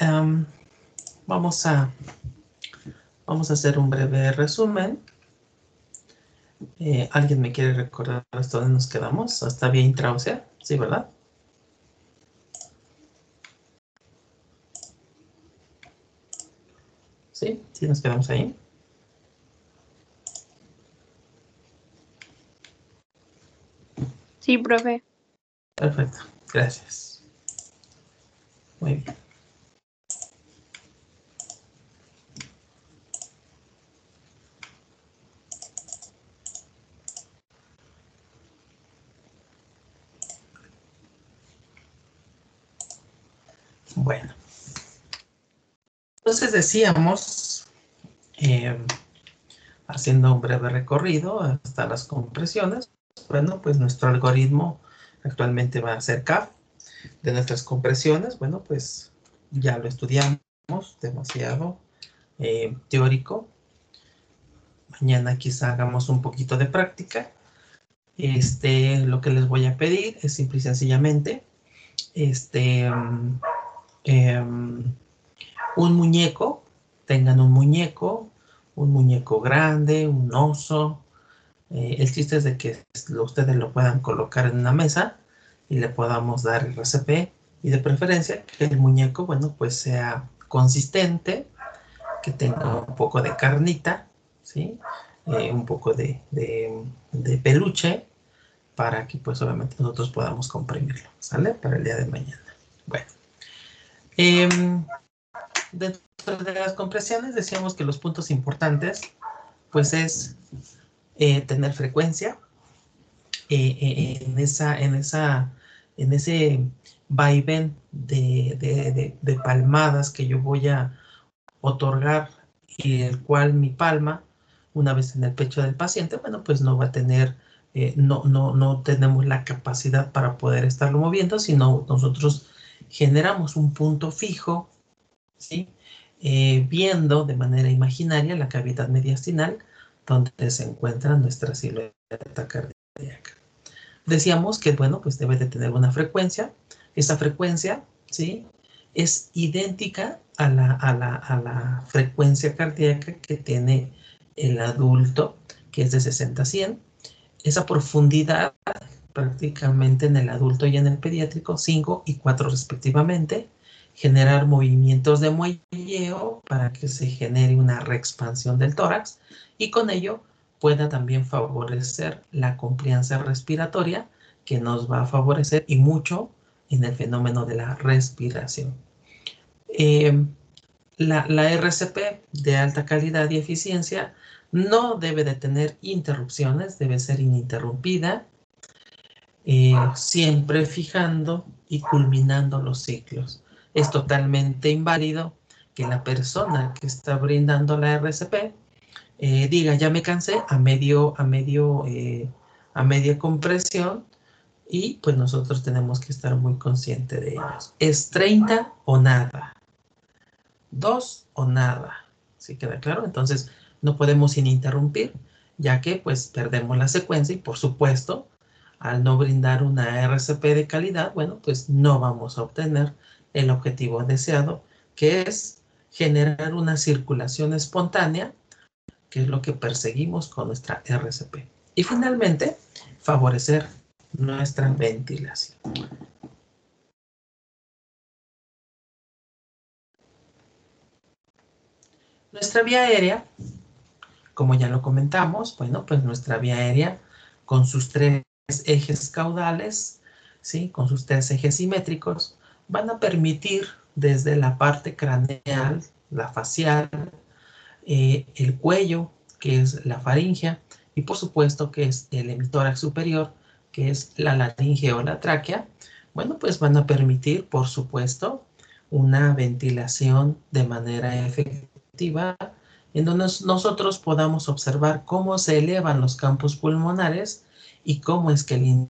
em, vamos a vamos a hacer un breve resumen. Eh, ¿Alguien me quiere recordar hasta dónde nos quedamos? ¿Hasta vía intraósea? Sí, ¿verdad? ¿Sí? ¿Sí nos quedamos ahí? Sí, profe. Perfecto, gracias. Muy bien. Bueno. Entonces decíamos, eh, haciendo un breve recorrido hasta las compresiones, bueno, pues nuestro algoritmo actualmente va a ser CAF de nuestras compresiones. Bueno, pues ya lo estudiamos demasiado eh, teórico. Mañana quizá hagamos un poquito de práctica. Este, lo que les voy a pedir es simple y sencillamente este, um, em, un muñeco, tengan un muñeco, un muñeco grande, un oso, eh, el chiste es de que ustedes lo puedan colocar en una mesa y le podamos dar el RCP y de preferencia que el muñeco, bueno, pues sea consistente, que tenga un poco de carnita, ¿sí? Eh, un poco de, peluche para que pues obviamente nosotros podamos comprimirlo, ¿sale? Para el día de mañana. Bueno. Em, dentro de las compresiones decíamos que los puntos importantes pues es eh, tener frecuencia eh, eh, en, esa, en, esa, en ese vaivén de, de, palmadas que yo voy a otorgar y el cual mi palma, una vez en el pecho del paciente, bueno, pues no va a tener, no, no, no tenemos la capacidad para poder estarlo moviendo, sino nosotros generamos un punto fijo, ¿sí? viendo de manera imaginaria la cavidad mediastinal donde se encuentra nuestra silueta cardíaca. Decíamos que, bueno, pues debe de tener una frecuencia. Esa frecuencia, ¿sí? Es idéntica a la, a la, a la frecuencia cardíaca que tiene el adulto, que es de 60 a 100. Esa profundidad prácticamente en el adulto y en el pediátrico, 5 y 4 respectivamente, generar movimientos de muelleo para que se genere una reexpansión del tórax y con ello pueda también favorecer la complianza respiratoria que nos va a favorecer y mucho en el fenómeno de la respiración. Eh, la, RCP de alta calidad y eficiencia no debe de tener interrupciones, debe ser ininterrumpida, eh, siempre fijando y culminando los ciclos es totalmente inválido que la persona que está brindando la RCP eh, diga ya me cansé a medio a medio eh, a media compresión y pues nosotros tenemos que estar muy conscientes de ellos. Es 30 o nada. 2 o nada. ¿Sí queda claro? Entonces no podemos ininterrumpir ya que pues perdemos la secuencia y por supuesto al no brindar una RCP de calidad, bueno, pues no vamos a obtener el objetivo deseado, que es generar una circulación espontánea, que es lo que perseguimos con nuestra RCP. Y finalmente, favorecer nuestra ventilación. Nuestra vía aérea, como ya lo comentamos, bueno, pues nuestra vía aérea con sus tres ejes caudales, ¿sí? con sus tres ejes simétricos, van a permitir desde la parte craneal, la facial, eh, el cuello, que es la faringe, y por supuesto que es el emitórax superior, que es la laringe o la tráquea, bueno, pues van a permitir, por supuesto, una ventilación de manera efectiva, en donde nosotros podamos observar cómo se elevan los campos pulmonares y cómo es que el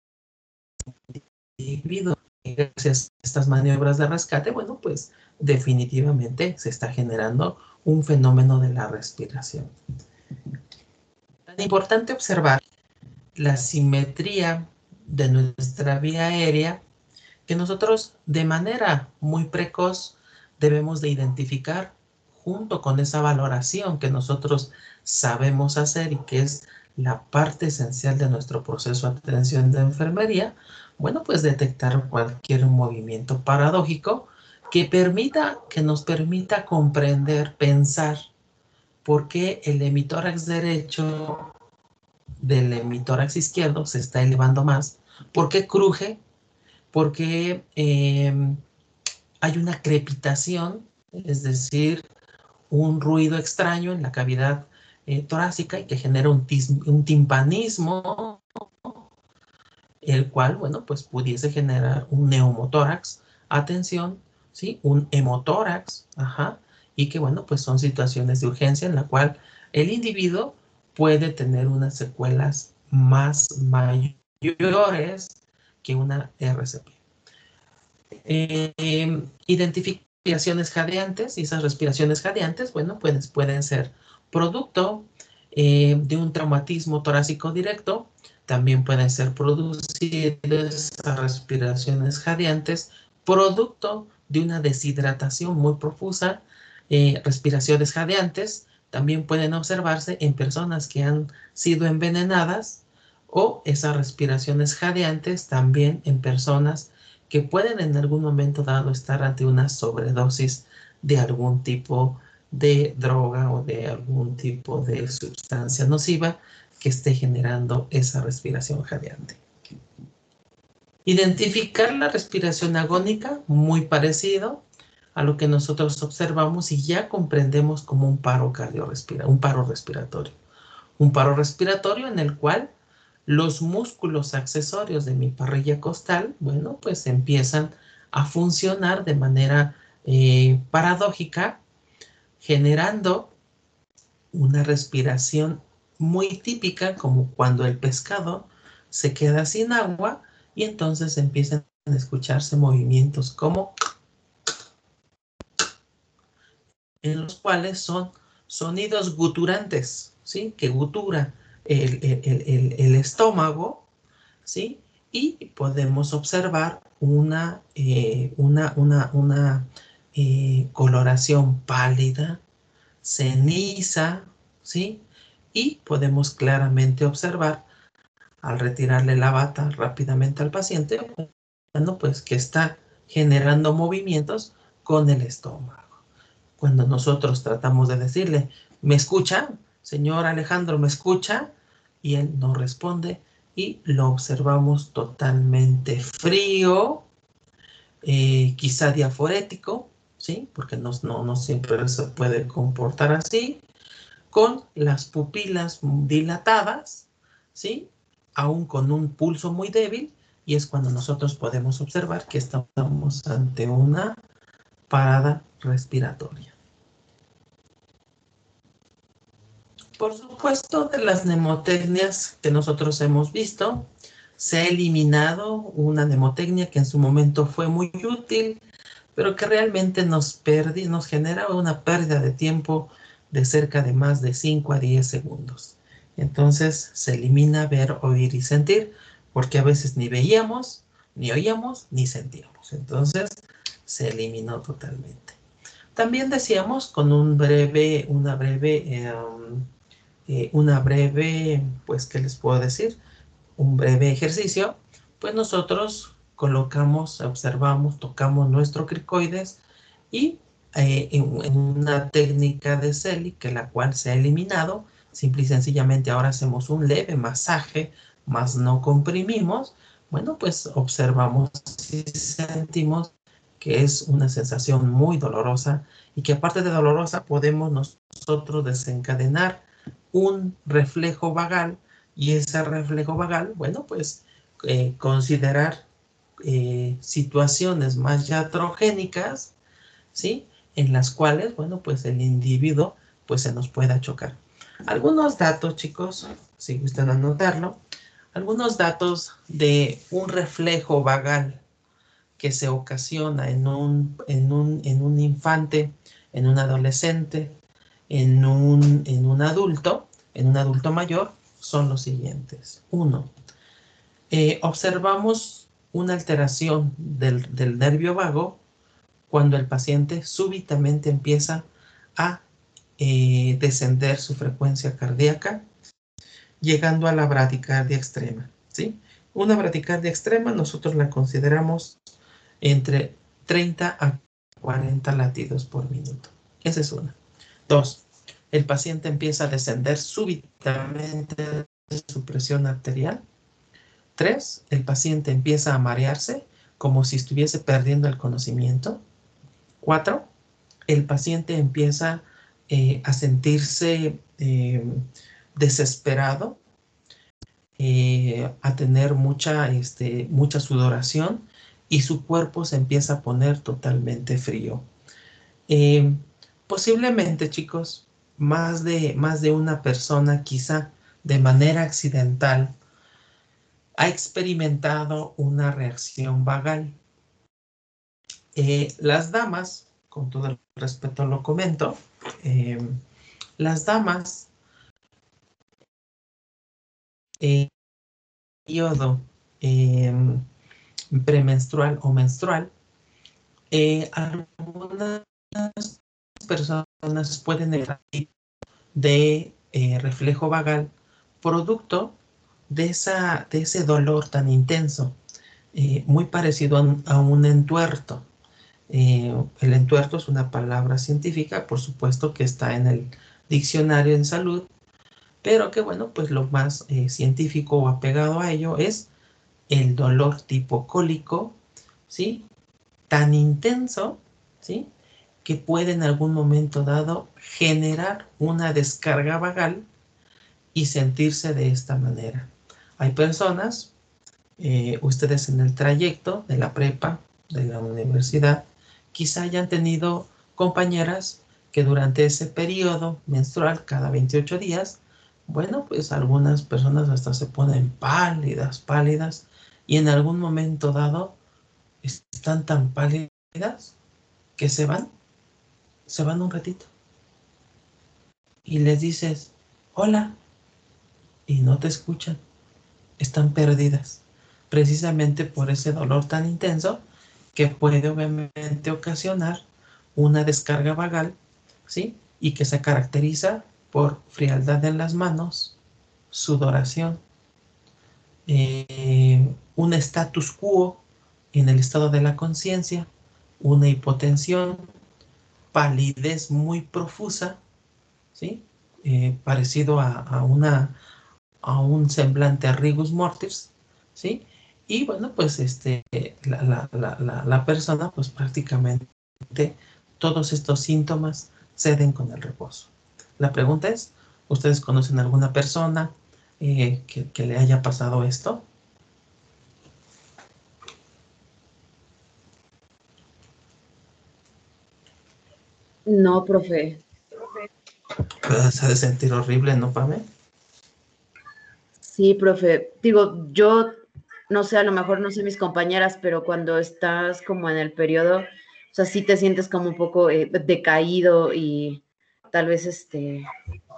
individuo gracias a estas maniobras de rescate, bueno, pues definitivamente se está generando un fenómeno de la respiración. Es importante observar la simetría de nuestra vía aérea, que nosotros de manera muy precoz debemos de identificar junto con esa valoración que nosotros sabemos hacer y que es la parte esencial de nuestro proceso de atención de enfermería, bueno, pues detectar cualquier movimiento paradójico que permita, que nos permita comprender, pensar por qué el hemitórax derecho del hemitórax izquierdo se está elevando más, por qué cruje, por qué em, hay una crepitación, es decir, un ruido extraño en la cavidad eh, torácica y que genera un, un, timpanismo, el cual, bueno, pues pudiese generar un neumotórax, atención, ¿sí? Un hemotórax, ajá, y que, bueno, pues son situaciones de urgencia en la cual el individuo puede tener unas secuelas más mayores que una RCP. Eh, identificaciones jadeantes y esas respiraciones jadeantes, bueno, pues pueden ser producto eh, de un traumatismo torácico directo, también pueden ser producidas respiraciones jadeantes, producto de una deshidratación muy profusa, eh, respiraciones jadeantes, también pueden observarse en personas que han sido envenenadas o esas respiraciones jadeantes también en personas que pueden en algún momento dado estar ante una sobredosis de algún tipo de droga o de algún tipo de sustancia nociva que esté generando esa respiración jadeante. Identificar la respiración agónica, muy parecido a lo que nosotros observamos y ya comprendemos como un paro cardiorrespiratorio, un paro respiratorio. Un paro respiratorio en el cual los músculos accesorios de mi parrilla costal, bueno, pues empiezan a funcionar de manera eh, paradójica, generando una respiración muy típica como cuando el pescado se queda sin agua y entonces empiezan a escucharse movimientos como en los cuales son sonidos guturantes, ¿sí? Que gutura el, estómago, ¿sí? Y podemos observar una, eh, una, una, una coloración pálida, ceniza, ¿sí? Y podemos claramente observar al retirarle la bata rápidamente al paciente, pues que está generando movimientos con el estómago. Cuando nosotros tratamos de decirle, ¿me escucha? Señor Alejandro, ¿me escucha? Y él no responde y lo observamos totalmente frío, eh, quizá diaforético, ¿sí? Porque no, no, no siempre se puede comportar así, con las pupilas dilatadas, ¿sí? aún con un pulso muy débil, y es cuando nosotros podemos observar que estamos ante una parada respiratoria. Por supuesto, de las mnemotecnias que nosotros hemos visto, se ha eliminado una mnemotecnia que en su momento fue muy útil, pero que realmente nos, perdi, nos genera una pérdida de tiempo de cerca de más de 5 a 10 segundos. Entonces se elimina ver, oír y sentir, porque a veces ni veíamos, ni oíamos, ni sentíamos. Entonces se eliminó totalmente. También decíamos con un breve, una breve, em, eh, una breve, pues, ¿qué les puedo decir? Un breve ejercicio, pues nosotros colocamos, observamos, tocamos nuestro cricoides y eh, en, una técnica de CELI, que la cual se ha eliminado, Simple y sencillamente ahora hacemos un leve masaje, más no comprimimos. Bueno, pues observamos y sentimos que es una sensación muy dolorosa y que aparte de dolorosa podemos nosotros desencadenar un reflejo vagal y ese reflejo vagal, bueno, pues eh, considerar eh, situaciones más yatrogénicas, ¿sí? En las cuales, bueno, pues el individuo pues se nos pueda chocar. Algunos datos, chicos, si gustan anotarlo, algunos datos de un reflejo vagal que se ocasiona en un, en un, en un infante, en un adolescente, en un, en un adulto, en un adulto mayor, son los siguientes. Uno, eh, observamos una alteración del, del nervio vago cuando el paciente súbitamente empieza a eh, descender su frecuencia cardíaca, llegando a la bradicardia extrema. ¿sí? Una bradicardia extrema nosotros la consideramos entre 30 a 40 latidos por minuto. Esa es una. Dos, el paciente empieza a descender súbitamente su presión arterial. Tres, el paciente empieza a marearse como si estuviese perdiendo el conocimiento. Cuatro, el paciente empieza eh, a sentirse eh, desesperado, eh, a tener mucha, este, mucha sudoración y su cuerpo se empieza a poner totalmente frío. posiblemente, chicos, más de, más de una persona quizá de manera accidental ha experimentado una reacción vagal. las damas con todo el respeto lo comento, eh, las damas en periodo em, premenstrual o menstrual, eh, algunas personas pueden tener de eh, reflejo vagal producto de, esa, de ese dolor tan intenso, muy parecido a un entuerto. Eh, el entuerto es una palabra científica, por supuesto que está en el diccionario en salud, pero que bueno, pues lo más eh, científico o apegado a ello es el dolor tipo cólico, ¿sí? Tan intenso, ¿sí? Que puede en algún momento dado generar una descarga vagal y sentirse de esta manera. Hay personas, eh, ustedes en el trayecto de la prepa, de la universidad, quizá hayan tenido compañeras que durante ese periodo menstrual, cada 28 días, bueno, pues algunas personas hasta se ponen pálidas, pálidas, y en algún momento dado están tan pálidas que se van, se van un ratito. Y les dices, hola, y no te escuchan, están perdidas, precisamente por ese dolor tan intenso que puede obviamente ocasionar una descarga vagal, ¿sí? Y que se caracteriza por frialdad en las manos, sudoración, eh, un status quo en el estado de la conciencia, una hipotensión, palidez muy profusa, ¿sí? Eh, parecido a, una, a un semblante a rigus mortis, ¿sí? Y bueno, pues este, la, persona, pues prácticamente todos estos síntomas ceden con el reposo. La pregunta es, ¿ustedes conocen alguna persona eh, que, le haya pasado esto? No, profe. Se ha de sentir horrible, ¿no, Pame? Sí, profe. Digo, yo no sé, a lo mejor no sé mis compañeras, pero cuando estás como en el periodo, o sea, sí te sientes como un poco eh, decaído y tal vez este,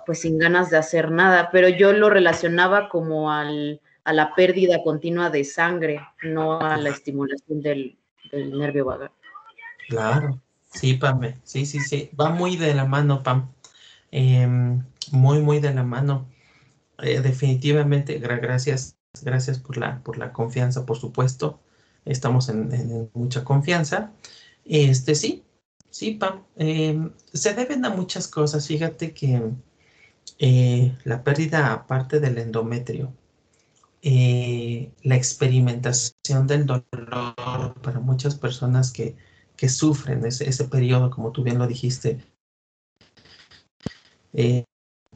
pues sin ganas de hacer nada, pero yo lo relacionaba como al, a la pérdida continua de sangre, no a la estimulación del, nervio vagal. Claro, sí, Pam, sí, sí, sí, va muy de la mano, Pam, em, muy, muy de la mano. Eh, definitivamente, gracias Gracias por la, por la confianza, por supuesto. Estamos en, mucha confianza. Este sí, sí, Pam. Em, se deben a muchas cosas. Fíjate que eh, la pérdida aparte del endometrio, eh, la experimentación del dolor para muchas personas que, que sufren ese, ese, periodo, como tú bien lo dijiste,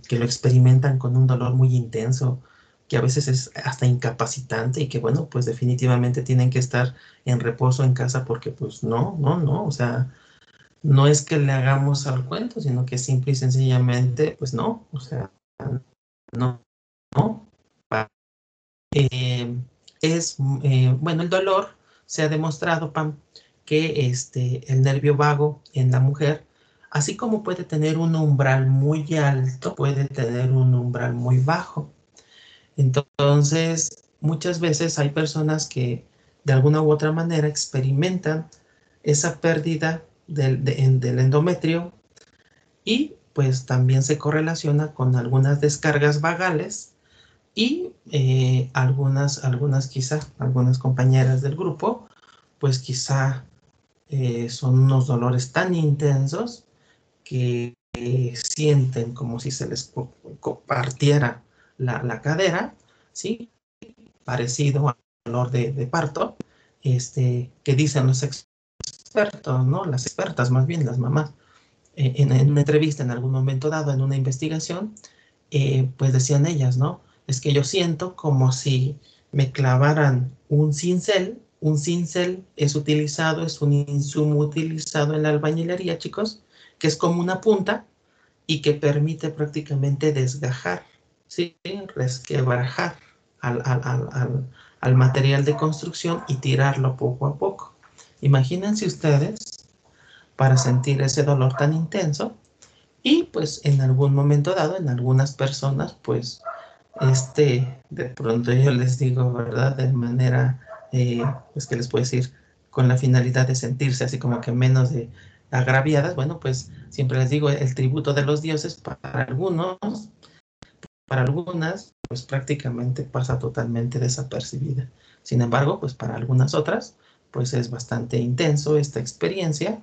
que lo experimentan con un dolor muy intenso, que a veces es hasta incapacitante y que bueno, pues definitivamente tienen que estar en reposo en casa porque pues no, no, no, o sea, no es que le hagamos al cuento, sino que simple y sencillamente, pues no, o sea, no, no. Eh, es, eh, bueno, el dolor se ha demostrado, Pam, que este, el nervio vago en la mujer, así como puede tener un umbral muy alto, puede tener un umbral muy bajo. Entonces, muchas veces hay personas que de alguna u otra manera experimentan esa pérdida del, endometrio y pues también se correlaciona con algunas descargas vagales y eh, algunas, algunas quizá, algunas compañeras del grupo, pues quizá eh, son unos dolores tan intensos que sienten como si se les partiera la, cadera, ¿sí? Parecido al dolor de, parto, este, que dicen los expertos, ¿no? Las expertas, más bien las mamás, eh, en, una entrevista en algún momento dado, en una investigación, eh, pues decían ellas, ¿no? Es que yo siento como si me clavaran un cincel, un cincel es utilizado, es un insumo utilizado en la albañilería, chicos, que es como una punta y que permite prácticamente desgajar, ¿sí? resquebrajar al, al, al, material de construcción y tirarlo poco a poco. Imagínense ustedes para sentir ese dolor tan intenso y pues en algún momento dado, en algunas personas, pues este, de pronto yo les digo, ¿verdad? De manera, eh, pues que les puedo decir, con la finalidad de sentirse así como que menos de agraviadas, bueno, pues siempre les digo, el tributo de los dioses para algunos, para algunas, pues prácticamente pasa totalmente desapercibida. Sin embargo, pues para algunas otras, pues es bastante intenso esta experiencia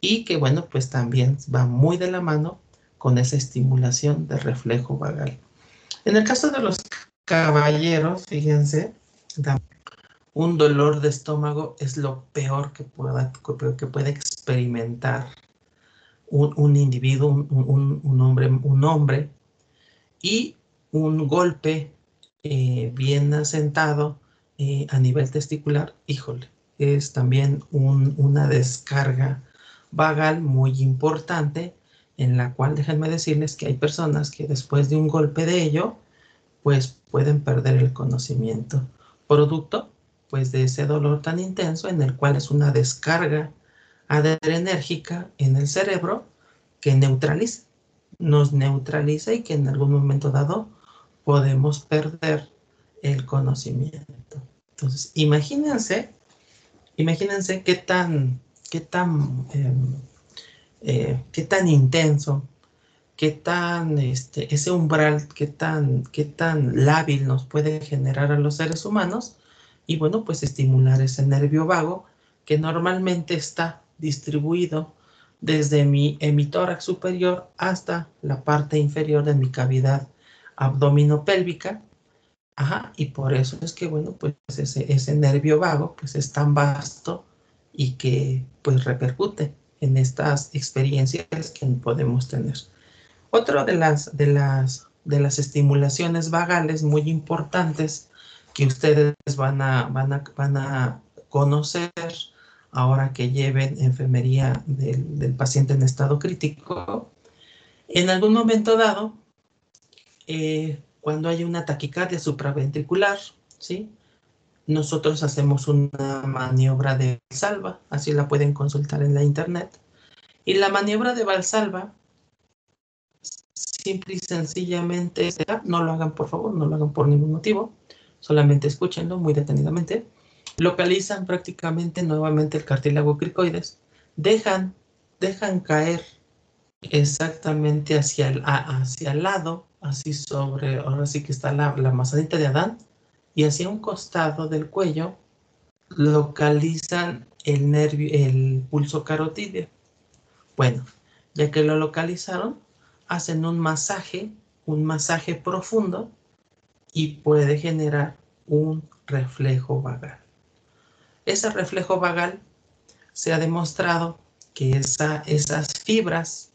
y que bueno, pues también va muy de la mano con esa estimulación del reflejo vagal. En el caso de los caballeros, fíjense, un dolor de estómago es lo peor que, pueda, que puede experimentar un, individuo, un, hombre, un hombre, y un golpe eh, bien asentado eh, a nivel testicular, híjole, es también una descarga vagal muy importante en la cual déjenme decirles que hay personas que después de un golpe de ello, pues pueden perder el conocimiento, producto pues de ese dolor tan intenso en el cual es una descarga adrenérgica en el cerebro que neutraliza, nos neutraliza y que en algún momento dado podemos perder el conocimiento. Entonces, imagínense, imagínense qué tan, qué tan, em, eh, qué tan intenso, qué tan, este, ese umbral, qué tan, qué tan lábil nos puede generar a los seres humanos y bueno, pues estimular ese nervio vago que normalmente está distribuido desde mi hemitórax superior hasta la parte inferior de mi cavidad abdominopélvica. Ajá, y por eso es que, bueno, pues ese, ese nervio vago pues es tan vasto y que pues repercute en estas experiencias que podemos tener. Otra de las, de las, de las estimulaciones vagales muy importantes que ustedes van a, van a, van a conocer ahora que lleven enfermería del, paciente en estado crítico, en algún momento dado, eh, cuando hay una taquicardia supraventricular, ¿sí? nosotros hacemos una maniobra de Valsalva, así la pueden consultar en la internet. Y la maniobra de Valsalva, simple y sencillamente, no lo hagan por favor, no lo hagan por ningún motivo, solamente escúchenlo muy detenidamente localizan prácticamente nuevamente el cartílago cricoides, dejan, dejan caer exactamente hacia el, hacia el lado, así sobre, ahora sí que está la, la de Adán, y hacia un costado del cuello localizan el nervio, el pulso carotídeo. Bueno, ya que lo localizaron, hacen un masaje, un masaje profundo y puede generar un reflejo vagal. Ese reflejo vagal se ha demostrado que esas fibras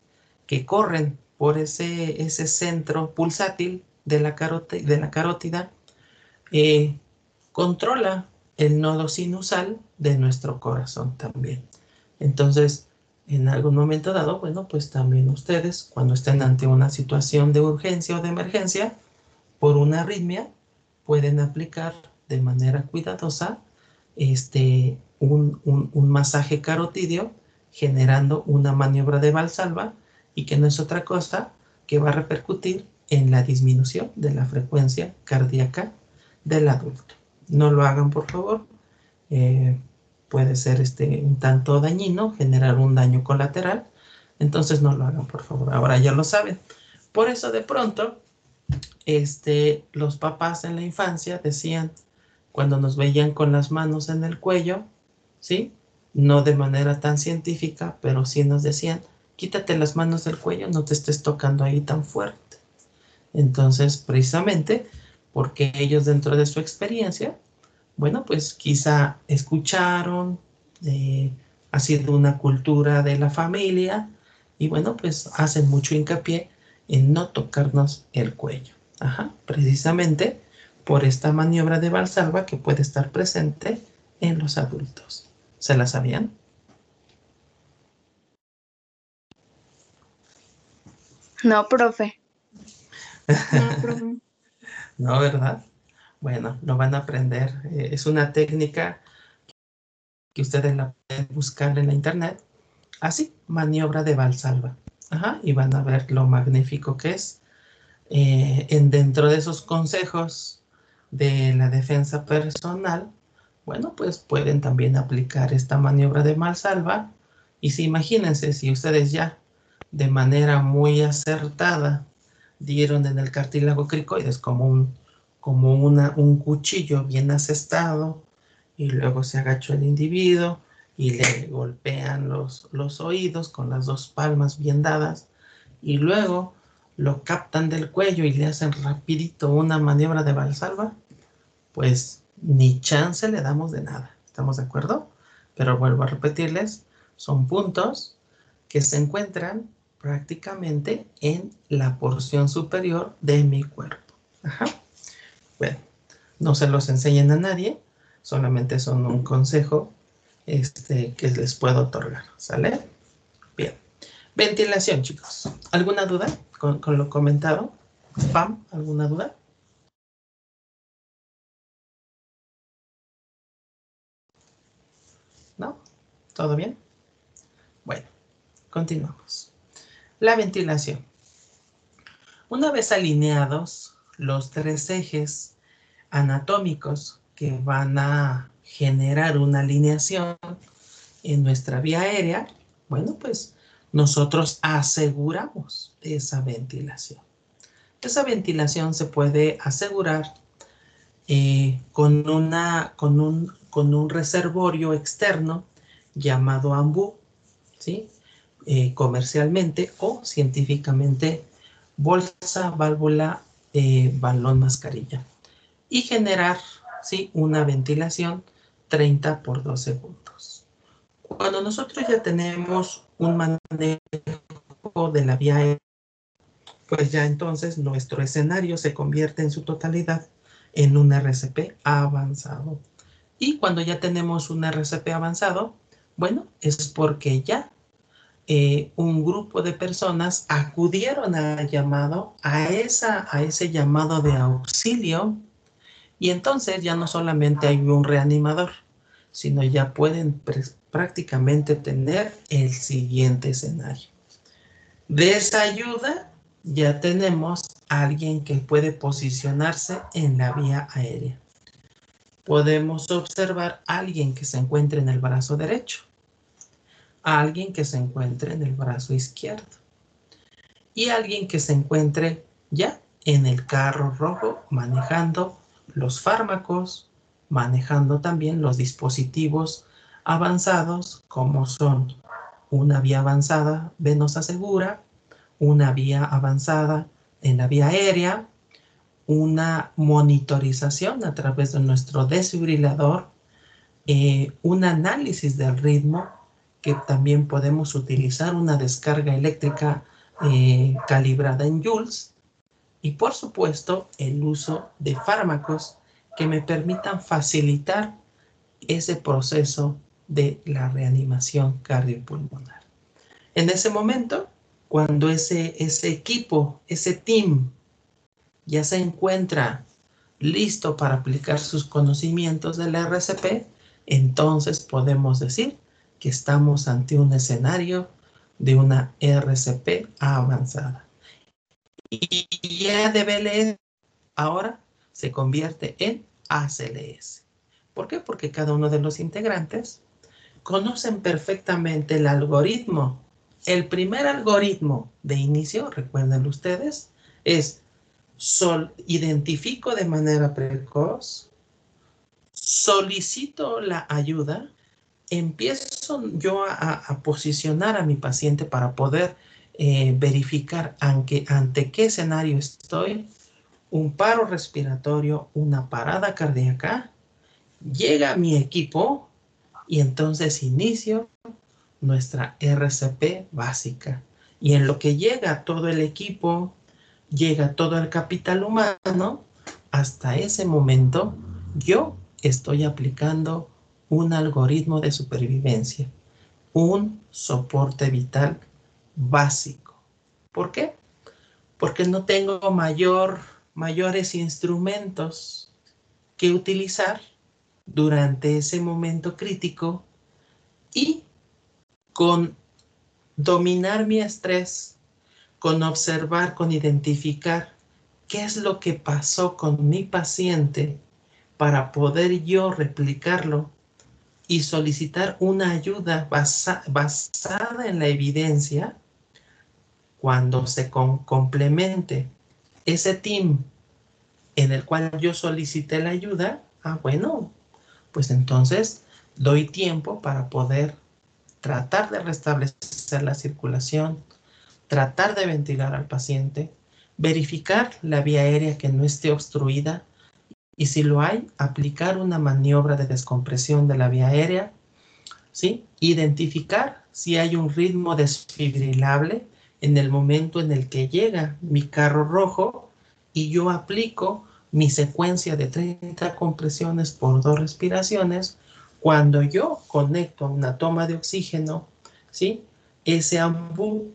que corren por ese, centro pulsátil de la, de la carótida eh, controla el nodo sinusal de nuestro corazón también. Entonces, en algún momento dado, bueno, pues también ustedes, cuando estén ante una situación de urgencia o de emergencia por una arritmia, pueden aplicar de manera cuidadosa este, un, masaje carotidio generando una maniobra de valsalva y que no es otra cosa que va a repercutir en la disminución de la frecuencia cardíaca del adulto. No lo hagan, por favor. Eh, puede ser este, un tanto dañino, generar un daño colateral. Entonces no lo hagan, por favor. Ahora ya lo saben. Por eso de pronto, este, los papás en la infancia decían, cuando nos veían con las manos en el cuello, ¿sí? No de manera tan científica, pero sí nos decían, quítate las manos del cuello, no te estés tocando ahí tan fuerte. Entonces, precisamente, porque ellos dentro de su experiencia, bueno, pues quizá escucharon, eh, ha sido una cultura de la familia y bueno, pues hacen mucho hincapié en no tocarnos el cuello. Ajá, precisamente por esta maniobra de Valsalva que puede estar presente en los adultos. ¿Se la sabían? No, profe. No, profe. no, ¿verdad? Bueno, lo van a aprender. Eh, es una técnica que ustedes la pueden buscar en la internet. Así, maniobra de Valsalva. Ajá, y van a ver lo magnífico que es. Eh, en dentro de esos consejos de la defensa personal, bueno, pues pueden también aplicar esta maniobra de Valsalva. Y si imagínense, si ustedes ya de manera muy acertada dieron en el cartílago cricoides como un, como una, un cuchillo bien asestado y luego se agachó el individuo y le golpean los, los oídos con las dos palmas bien dadas y luego lo captan del cuello y le hacen rapidito una maniobra de valsalva, pues ni chance le damos de nada. ¿Estamos de acuerdo? Pero vuelvo a repetirles, son puntos que se encuentran prácticamente en la porción superior de mi cuerpo. Ajá. Bueno, no se los enseñen a nadie, solamente son un consejo este, que les puedo otorgar. ¿Sale? Bien. Ventilación, chicos. ¿Alguna duda con, con lo comentado? ¿Pam? ¿Alguna duda? ¿Todo bien? Bueno, continuamos. La ventilación. Una vez alineados los tres ejes anatómicos que van a generar una alineación en nuestra vía aérea, bueno, pues nosotros aseguramos esa ventilación. Esa ventilación se puede asegurar eh, con, una, con, un, con un reservorio externo llamado AMBU, ¿sí? Eh, comercialmente o científicamente bolsa, válvula, eh, balón, mascarilla. Y generar ¿sí? una ventilación 30 por 2 segundos. Cuando nosotros ya tenemos un manejo de la vía pues ya entonces nuestro escenario se convierte en su totalidad en un RCP avanzado. Y cuando ya tenemos un RCP avanzado, bueno, es porque ya eh, un grupo de personas acudieron al llamado, a, esa, a ese llamado de auxilio, y entonces ya no solamente hay un reanimador, sino ya pueden prácticamente tener el siguiente escenario. De esa ayuda ya tenemos a alguien que puede posicionarse en la vía aérea. Podemos observar a alguien que se encuentre en el brazo derecho alguien que se encuentre en el brazo izquierdo y alguien que se encuentre ya en el carro rojo manejando los fármacos, manejando también los dispositivos avanzados como son una vía avanzada venosa segura, una vía avanzada en la vía aérea, una monitorización a través de nuestro desfibrilador, eh, un análisis del ritmo que también podemos utilizar una descarga eléctrica eh, calibrada en joules y por supuesto el uso de fármacos que me permitan facilitar ese proceso de la reanimación cardiopulmonar. En ese momento, cuando ese, ese equipo, ese team ya se encuentra listo para aplicar sus conocimientos del RCP, entonces podemos decir que estamos ante un escenario de una RCP avanzada. Y ya de BLS ahora se convierte en ACLS. ¿Por qué? Porque cada uno de los integrantes conocen perfectamente el algoritmo. El primer algoritmo de inicio, recuerden ustedes, es sol, identifico de manera precoz, solicito la ayuda, empiezo yo a, posicionar a mi paciente para poder eh, verificar ante, ante qué escenario estoy, un paro respiratorio, una parada cardíaca, llega mi equipo y entonces inicio nuestra RCP básica. Y en lo que llega todo el equipo, llega todo el capital humano, hasta ese momento yo estoy aplicando un algoritmo de supervivencia, un soporte vital básico. ¿Por qué? Porque no tengo mayor, mayores instrumentos que utilizar durante ese momento crítico y con dominar mi estrés, con observar, con identificar qué es lo que pasó con mi paciente para poder yo replicarlo y solicitar una ayuda basada en la evidencia, cuando se complemente ese team en el cual yo solicité la ayuda, ah, bueno, pues entonces doy tiempo para poder tratar de restablecer la circulación, tratar de ventilar al paciente, verificar la vía aérea que no esté obstruida y si lo hay, aplicar una maniobra de descompresión de la vía aérea, ¿sí? Identificar si hay un ritmo desfibrilable en el momento en el que llega mi carro rojo y yo aplico mi secuencia de 30 compresiones por dos respiraciones, cuando yo conecto una toma de oxígeno, ¿sí? Ese ambú,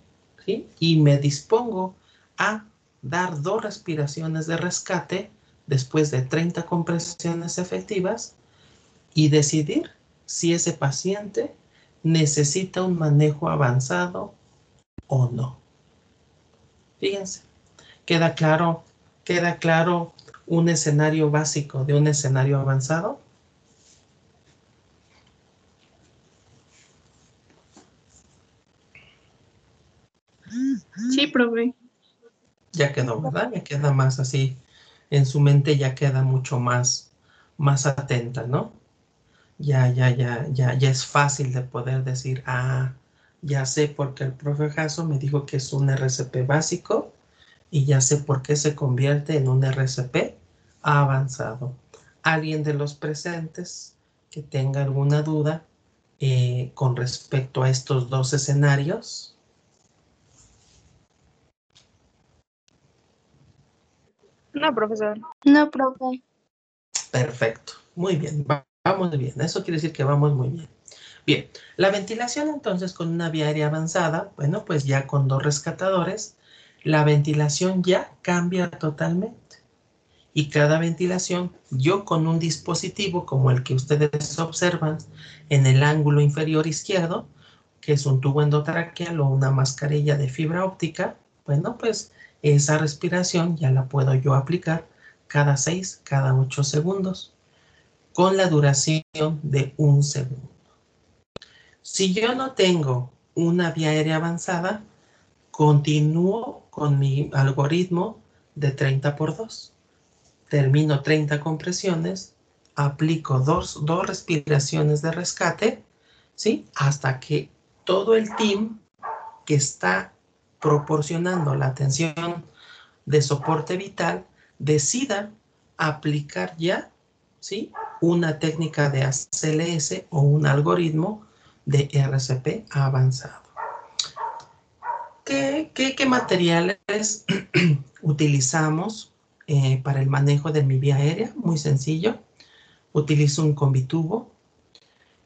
Y me dispongo a dar dos respiraciones de rescate después de 30 compresiones efectivas y decidir si ese paciente necesita un manejo avanzado o no. Fíjense, queda claro, queda claro un escenario básico de un escenario avanzado. Sí, profe. Ya quedó, ¿verdad? Ya queda más así en su mente ya queda mucho más, más atenta, ¿no? Ya, ya, ya, ya, ya es fácil de poder decir, ah, ya sé por qué el profe Jasso me dijo que es un RCP básico y ya sé por qué se convierte en un RCP avanzado. Alguien de los presentes que tenga alguna duda eh, con respecto a estos dos escenarios. No, profesor. No, profe. Perfecto. Muy bien. Vamos bien. Eso quiere decir que vamos muy bien. Bien. La ventilación entonces con una vía aérea avanzada, bueno, pues ya con dos rescatadores, la ventilación ya cambia totalmente. Y cada ventilación, yo con un dispositivo como el que ustedes observan en el ángulo inferior izquierdo, que es un tubo endotraqueal o una mascarilla de fibra óptica, bueno, pues esa respiración ya la puedo yo aplicar cada 6, cada 8 segundos, con la duración de un segundo. Si yo no tengo una vía aérea avanzada, continúo con mi algoritmo de 30 por 2. Termino 30 compresiones, aplico dos, dos respiraciones de rescate, ¿sí? Hasta que todo el team que está proporcionando la atención de soporte vital, decida aplicar ya ¿sí? una técnica de ACLS o un algoritmo de RCP avanzado. ¿Qué, qué, materiales utilizamos eh, para el manejo de mi vía aérea? Muy sencillo. Utilizo un combitubo,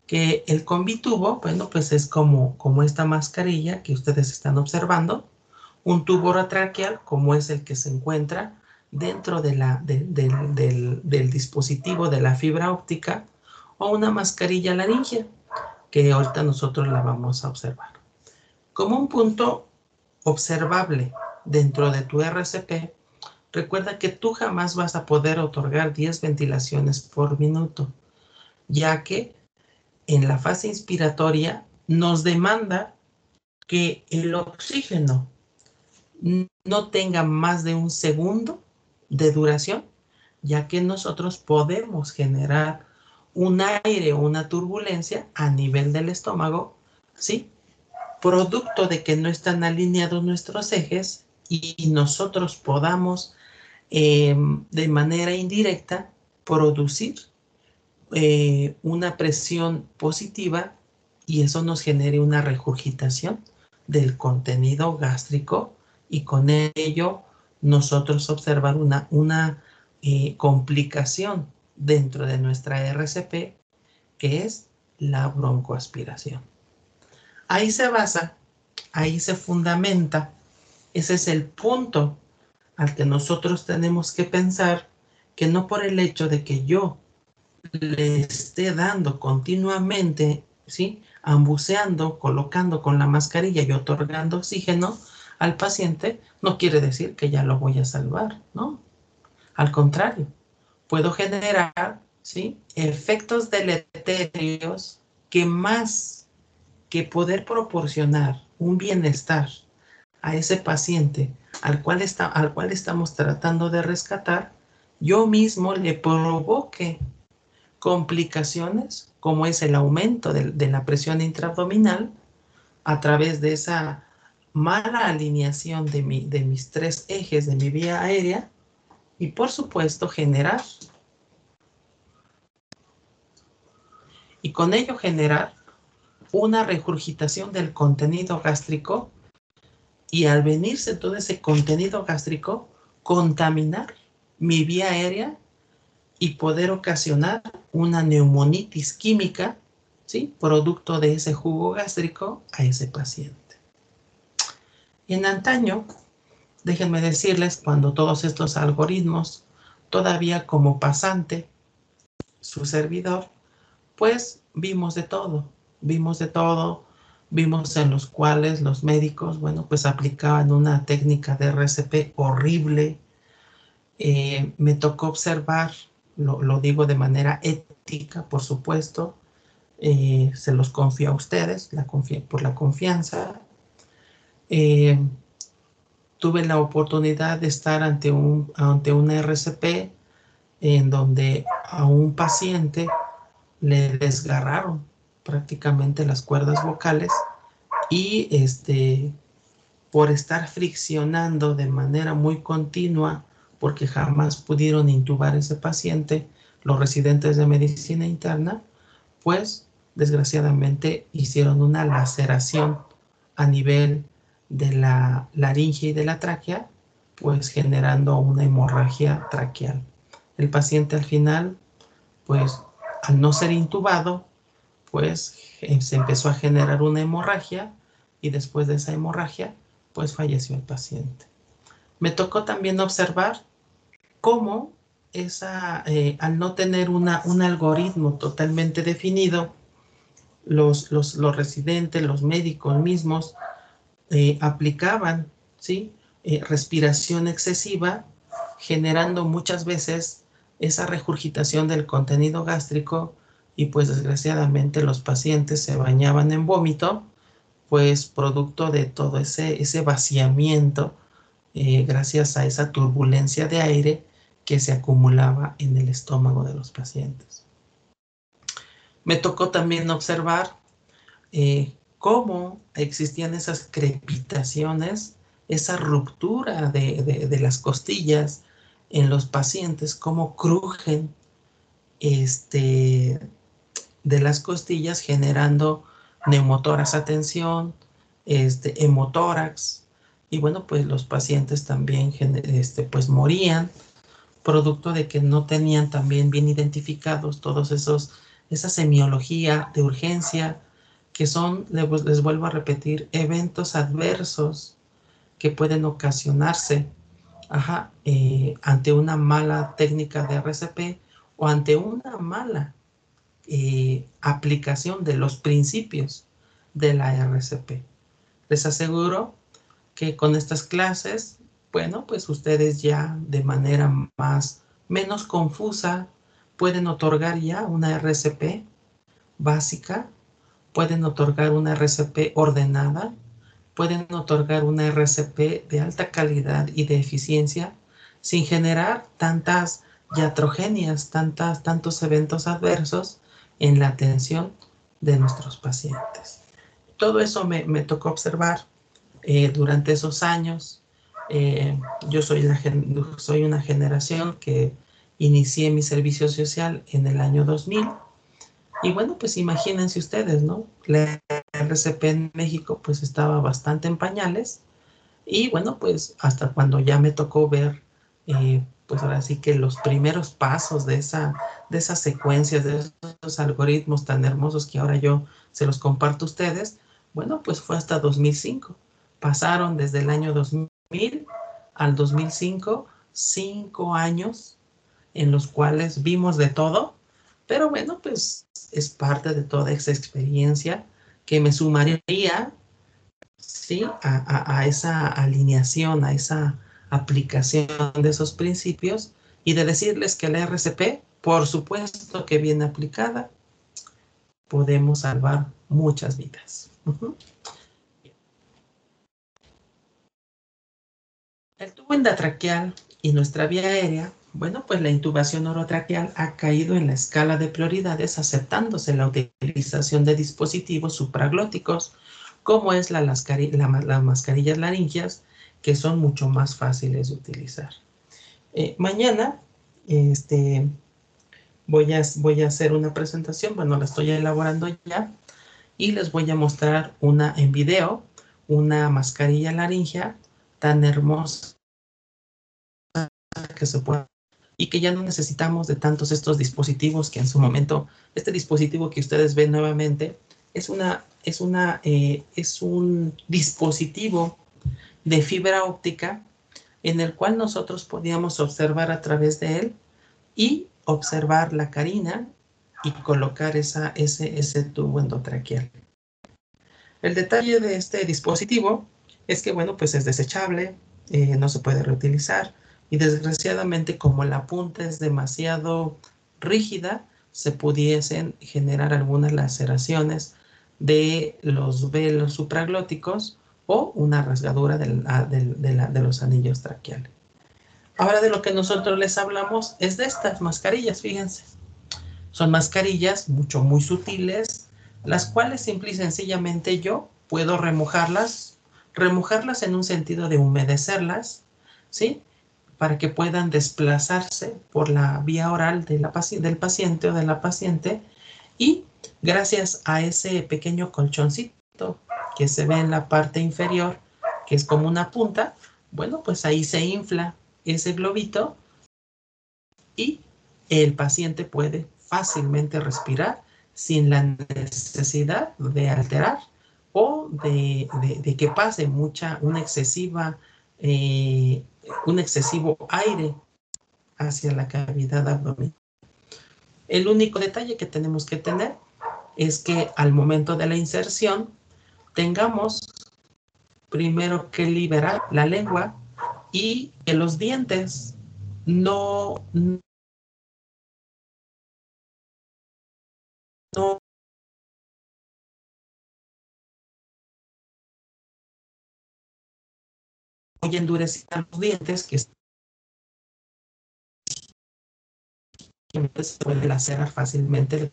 que el combitubo, bueno, pues es como, como esta mascarilla que ustedes están observando, un tubo retraqueal como es el que se encuentra dentro de la, del, dispositivo de la fibra óptica o una mascarilla laringea que ahorita nosotros la vamos a observar. Como un punto observable dentro de tu RCP, recuerda que tú jamás vas a poder otorgar 10 ventilaciones por minuto, ya que en la fase inspiratoria nos demanda que el oxígeno no tenga más de un segundo de duración, ya que nosotros podemos generar un aire o una turbulencia a nivel del estómago, ¿sí? Producto de que no están alineados nuestros ejes y nosotros podamos eh, de manera indirecta producir eh, una presión positiva y eso nos genere una regurgitación del contenido gástrico y con ello nosotros observar una, una eh, complicación dentro de nuestra RCP que es la broncoaspiración. Ahí se basa, ahí se fundamenta, ese es el punto al que nosotros tenemos que pensar que no por el hecho de que yo le esté dando continuamente, ¿sí? Ambuceando, colocando con la mascarilla y otorgando oxígeno al paciente, no quiere decir que ya lo voy a salvar, ¿no? Al contrario, puedo generar, ¿sí? Efectos deleterios que más que poder proporcionar un bienestar a ese paciente al cual, está, al cual estamos tratando de rescatar, yo mismo le provoque complicaciones como es el aumento de, la presión intraabdominal a través de esa mala alineación de, de mis tres ejes de mi vía aérea y por supuesto generar y con ello generar una regurgitación del contenido gástrico y al venirse todo ese contenido gástrico, contaminar mi vía aérea y poder ocasionar una neumonitis química, ¿sí? Producto de ese jugo gástrico a ese paciente. En antaño, déjenme decirles, cuando todos estos algoritmos, todavía como pasante, su servidor, pues vimos de todo, vimos de todo, vimos en los cuales los médicos, bueno, pues aplicaban una técnica de RCP horrible. Eh, me tocó observar lo, digo de manera ética, por supuesto, eh, se los confío a ustedes la por la confianza. Eh, tuve la oportunidad de estar ante un, ante RCP en donde a un paciente le desgarraron prácticamente las cuerdas vocales y este por estar friccionando de manera muy continua porque jamás pudieron intubar ese paciente, los residentes de medicina interna, pues desgraciadamente hicieron una laceración a nivel de la laringe y de la tráquea, pues generando una hemorragia traqueal. El paciente al final, pues al no ser intubado, pues eh, se empezó a generar una hemorragia y después de esa hemorragia, pues falleció el paciente. Me tocó también observar cómo esa, eh, al no tener una, un algoritmo totalmente definido, los, los, residentes, los médicos mismos, eh, aplicaban ¿sí? Eh, respiración excesiva, generando muchas veces esa regurgitación del contenido gástrico y pues desgraciadamente los pacientes se bañaban en vómito, pues producto de todo ese, ese vaciamiento, gracias a esa turbulencia de aire que se acumulaba en el estómago de los pacientes. Me tocó también observar eh, cómo existían esas crepitaciones, esa ruptura de, las costillas en los pacientes, cómo crujen este, de las costillas generando neumotórax atención, este, hemotórax, y bueno, pues los pacientes también este, pues morían producto de que no tenían también bien identificados todos esos, esa semiología de urgencia, que son, les, vuelvo a repetir, eventos adversos que pueden ocasionarse eh, ante una mala técnica de RCP o ante una mala eh, aplicación de los principios de la RCP. Les aseguro que con estas clases bueno, pues ustedes ya de manera más, menos confusa, pueden otorgar ya una RCP básica, pueden otorgar una RCP ordenada, pueden otorgar una RCP de alta calidad y de eficiencia sin generar tantas iatrogenias, tantas, tantos eventos adversos en la atención de nuestros pacientes. Todo eso me, tocó observar eh, durante esos años. Eh, yo soy, soy una generación que inicié mi servicio social en el año 2000. Y bueno, pues imagínense ustedes, ¿no? La RCP en México pues estaba bastante en pañales. Y bueno, pues hasta cuando ya me tocó ver eh, pues ahora sí que los primeros pasos de, esa, de esas secuencias, de esos algoritmos tan hermosos que ahora yo se los comparto a ustedes, bueno, pues fue hasta 2005. Pasaron desde el año 2000 al 2005, cinco años en los cuales vimos de todo, pero bueno, pues es parte de toda esa experiencia que me sumaría, ¿sí? A, a esa alineación, a esa aplicación de esos principios y de decirles que la RCP, por supuesto que bien aplicada, podemos salvar muchas vidas. El tubo endotraqueal y nuestra vía aérea, bueno, pues la intubación orotraqueal ha caído en la escala de prioridades aceptándose la utilización de dispositivos supraglóticos, como es la, las mascarillas laringias, que son mucho más fáciles de utilizar. Eh, mañana este, voy, a, voy a hacer una presentación, bueno, la estoy elaborando ya, y les voy a mostrar una en video, una mascarilla laringia tan hermosa que se puede y que ya no necesitamos de tantos estos dispositivos que en su momento, este dispositivo que ustedes ven nuevamente, es, una, es, una, eh, es un dispositivo de fibra óptica en el cual nosotros podíamos observar a través de él y observar la carina y colocar esa, ese, ese tubo endotraqueal. El detalle de este dispositivo es que, bueno, pues es desechable, eh, no se puede reutilizar y desgraciadamente como la punta es demasiado rígida, se pudiesen generar algunas laceraciones de los velos supraglóticos o una rasgadura ah, de, los anillos traqueales. Ahora de lo que nosotros les hablamos es de estas mascarillas, fíjense. Son mascarillas mucho, muy sutiles, las cuales simple y sencillamente yo puedo remojarlas, remojarlas en un sentido de humedecerlas, ¿sí? Para que puedan desplazarse por la vía oral del paciente o de la paciente. Y gracias a ese pequeño colchoncito que se ve en la parte inferior, que es como una punta, bueno, pues ahí se infla ese globito y el paciente puede fácilmente respirar sin la necesidad de alterar o de, que pase mucha, una excesiva, eh, un excesivo aire hacia la cavidad abdominal. El único detalle que tenemos que tener es que al momento de la inserción tengamos primero que liberar la lengua y que los dientes no, no a endurecer los dientes que se puede lacerar fácilmente.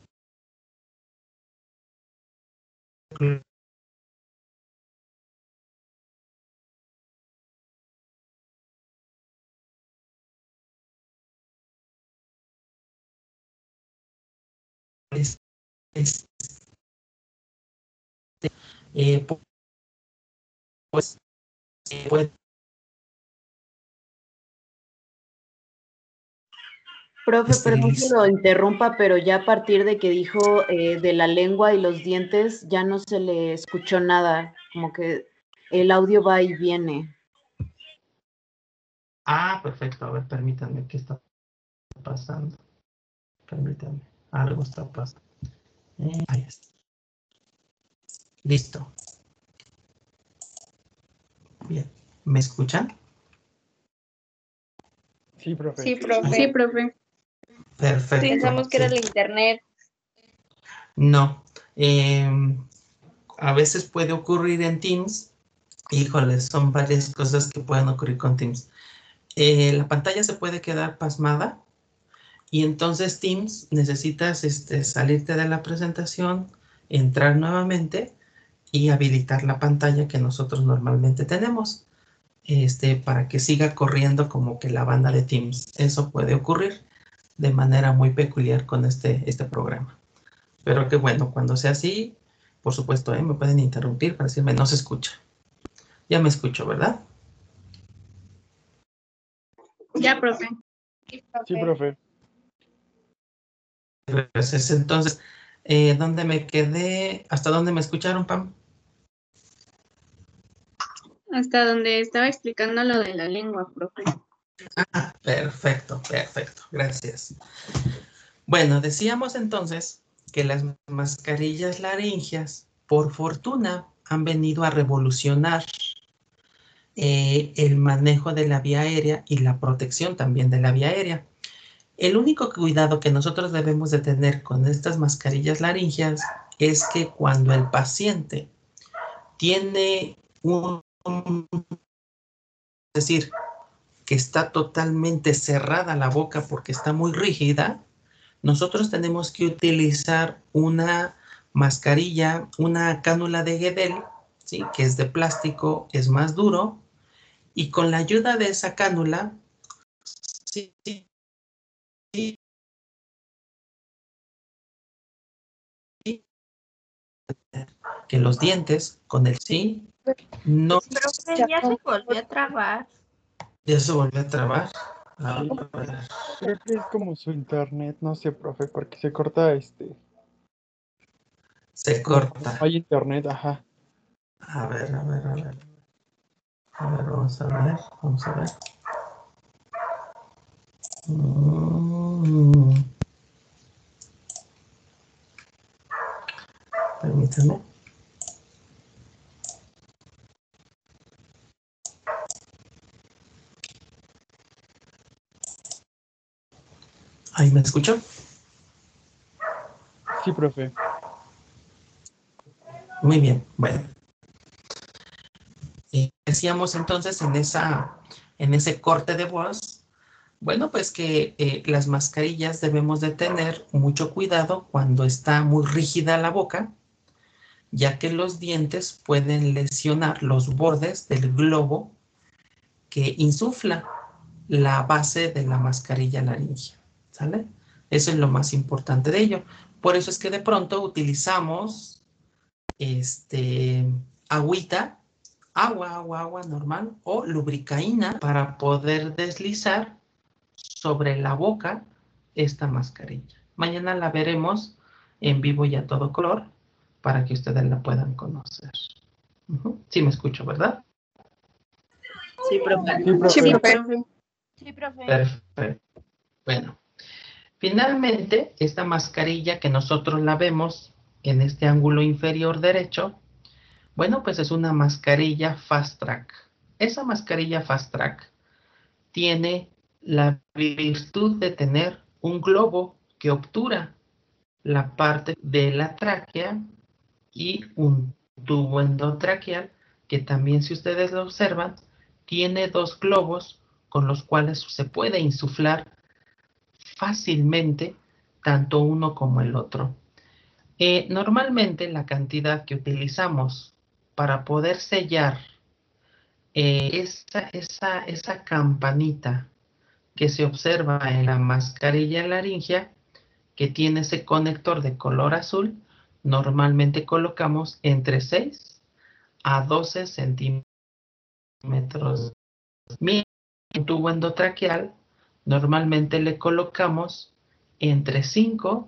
Eh, pues puede Profe, perdón que lo interrumpa, pero ya a partir de que dijo eh, de la lengua y los dientes, ya no se le escuchó nada, como que el audio va y viene. Ah, perfecto. A ver, permítanme, ¿qué está pasando? Permítanme. Algo está pasando. Eh, ahí está. Listo. Bien. ¿Me escuchan? Sí, profe. Sí, profe. Sí, profe. Perfecto. Pensamos que era el internet. No. Em, a veces puede ocurrir en Teams. Híjole, son varias cosas que pueden ocurrir con Teams. Eh, la pantalla se puede quedar pasmada y entonces Teams necesitas este, salirte de la presentación, entrar nuevamente y habilitar la pantalla que nosotros normalmente tenemos este, para que siga corriendo como que la banda de Teams. Eso puede ocurrir de manera muy peculiar con este, este programa. Pero que bueno, cuando sea así, por supuesto, ¿eh? me pueden interrumpir para decirme no se escucha. Ya me escucho, ¿verdad? Ya, profe. Sí, profe. Gracias. Entonces, eh, ¿dónde me quedé? ¿Hasta dónde me escucharon, Pam? Hasta donde estaba explicando lo de la lengua, profe. Ah, perfecto, perfecto. Gracias. Bueno, decíamos entonces que las mascarillas laringias, por fortuna, han venido a revolucionar eh, el manejo de la vía aérea y la protección también de la vía aérea. El único cuidado que nosotros debemos de tener con estas mascarillas laringias es que cuando el paciente tiene un, es decir, que está totalmente cerrada la boca porque está muy rígida, nosotros tenemos que utilizar una mascarilla, una cánula de Guedel, ¿sí? que es de plástico, es más duro, y con la ayuda de esa cánula, sí, sí, que los dientes con el sí no Pero ya se volvió a trabar. Ya se volvió a trabar. Ah, Creo que es como su internet, no sé, profe, porque se corta este. se corta. Hay internet, ajá. A ver, a ver, a ver. A ver, vamos a ver, vamos a ver. Mm. Permítame. ¿Ahí me escuchan? Sí, profe. Muy bien, bueno. Eh, decíamos entonces en, esa, en ese corte de voz, bueno, pues que eh, las mascarillas debemos de tener mucho cuidado cuando está muy rígida la boca, ya que los dientes pueden lesionar los bordes del globo que insufla la base de la mascarilla laringea, ¿sale? Eso es lo más importante de ello. Por eso es que de pronto utilizamos este, agüita, agua, agua, agua normal o lubricaína para poder deslizar sobre la boca esta mascarilla. Mañana la veremos en vivo y a todo color para que ustedes la puedan conocer. Ujú. Sí me escucho, ¿verdad? Sí, profe. Sí, profe. Sí, profe. Sí, profe. Perfecto. Bueno, finalmente, esta mascarilla que nosotros la vemos en este ángulo inferior derecho, bueno, pues es una mascarilla Fast Track. Esa mascarilla Fast Track tiene la virtud de tener un globo que obtura la parte de la tráquea y un tubo endotraqueal que también, si ustedes lo observan, tiene dos globos con los cuales se puede insuflar fácilmente tanto uno como el otro. Eh, normalmente la cantidad que utilizamos para poder sellar eh, esa, esa, esa campanita que se observa en la mascarilla laringea, que tiene ese conector de color azul, normalmente colocamos entre 6 a 12 centímetros. Mi tubo endotraqueal, normalmente le colocamos entre 5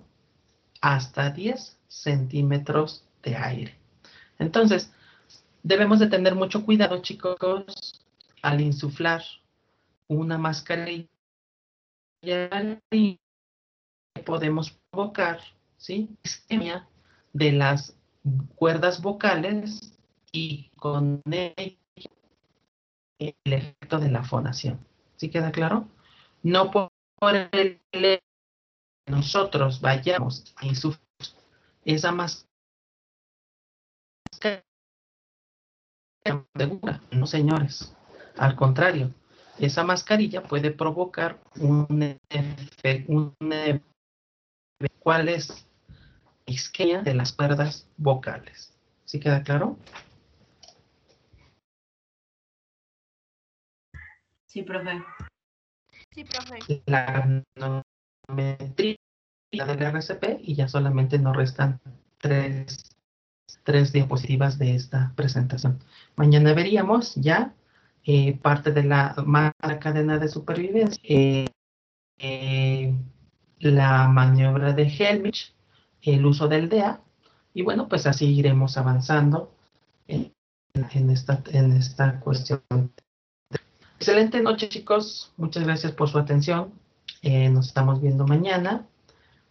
hasta 10 centímetros de aire. Entonces, debemos de tener mucho cuidado, chicos, al insuflar una mascarilla podemos provocar, ¿sí? Isquemia de las cuerdas vocales y con el efecto de la fonación. ¿Sí queda claro? No por el nosotros vayamos a insuflar esa máscara no señores. Al contrario, esa mascarilla puede provocar un efecto, ¿cuál es? Isquemia de las cuerdas vocales. ¿Sí queda claro? Sí, profe. La metría del RCP y ya solamente nos restan tres, tres diapositivas de esta presentación. Mañana veríamos ya eh, parte de la, la, cadena de supervivencia, eh, eh, la maniobra de Helmich, el uso del DEA, y bueno, pues así iremos avanzando en, en, esta, en esta cuestión. Excelente noche, chicos. Muchas gracias por su atención. nos estamos viendo mañana.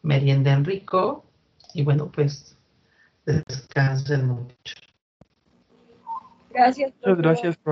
Merienda rico. Y bueno, pues descansen mucho. Gracias. Muchas gracias, profe.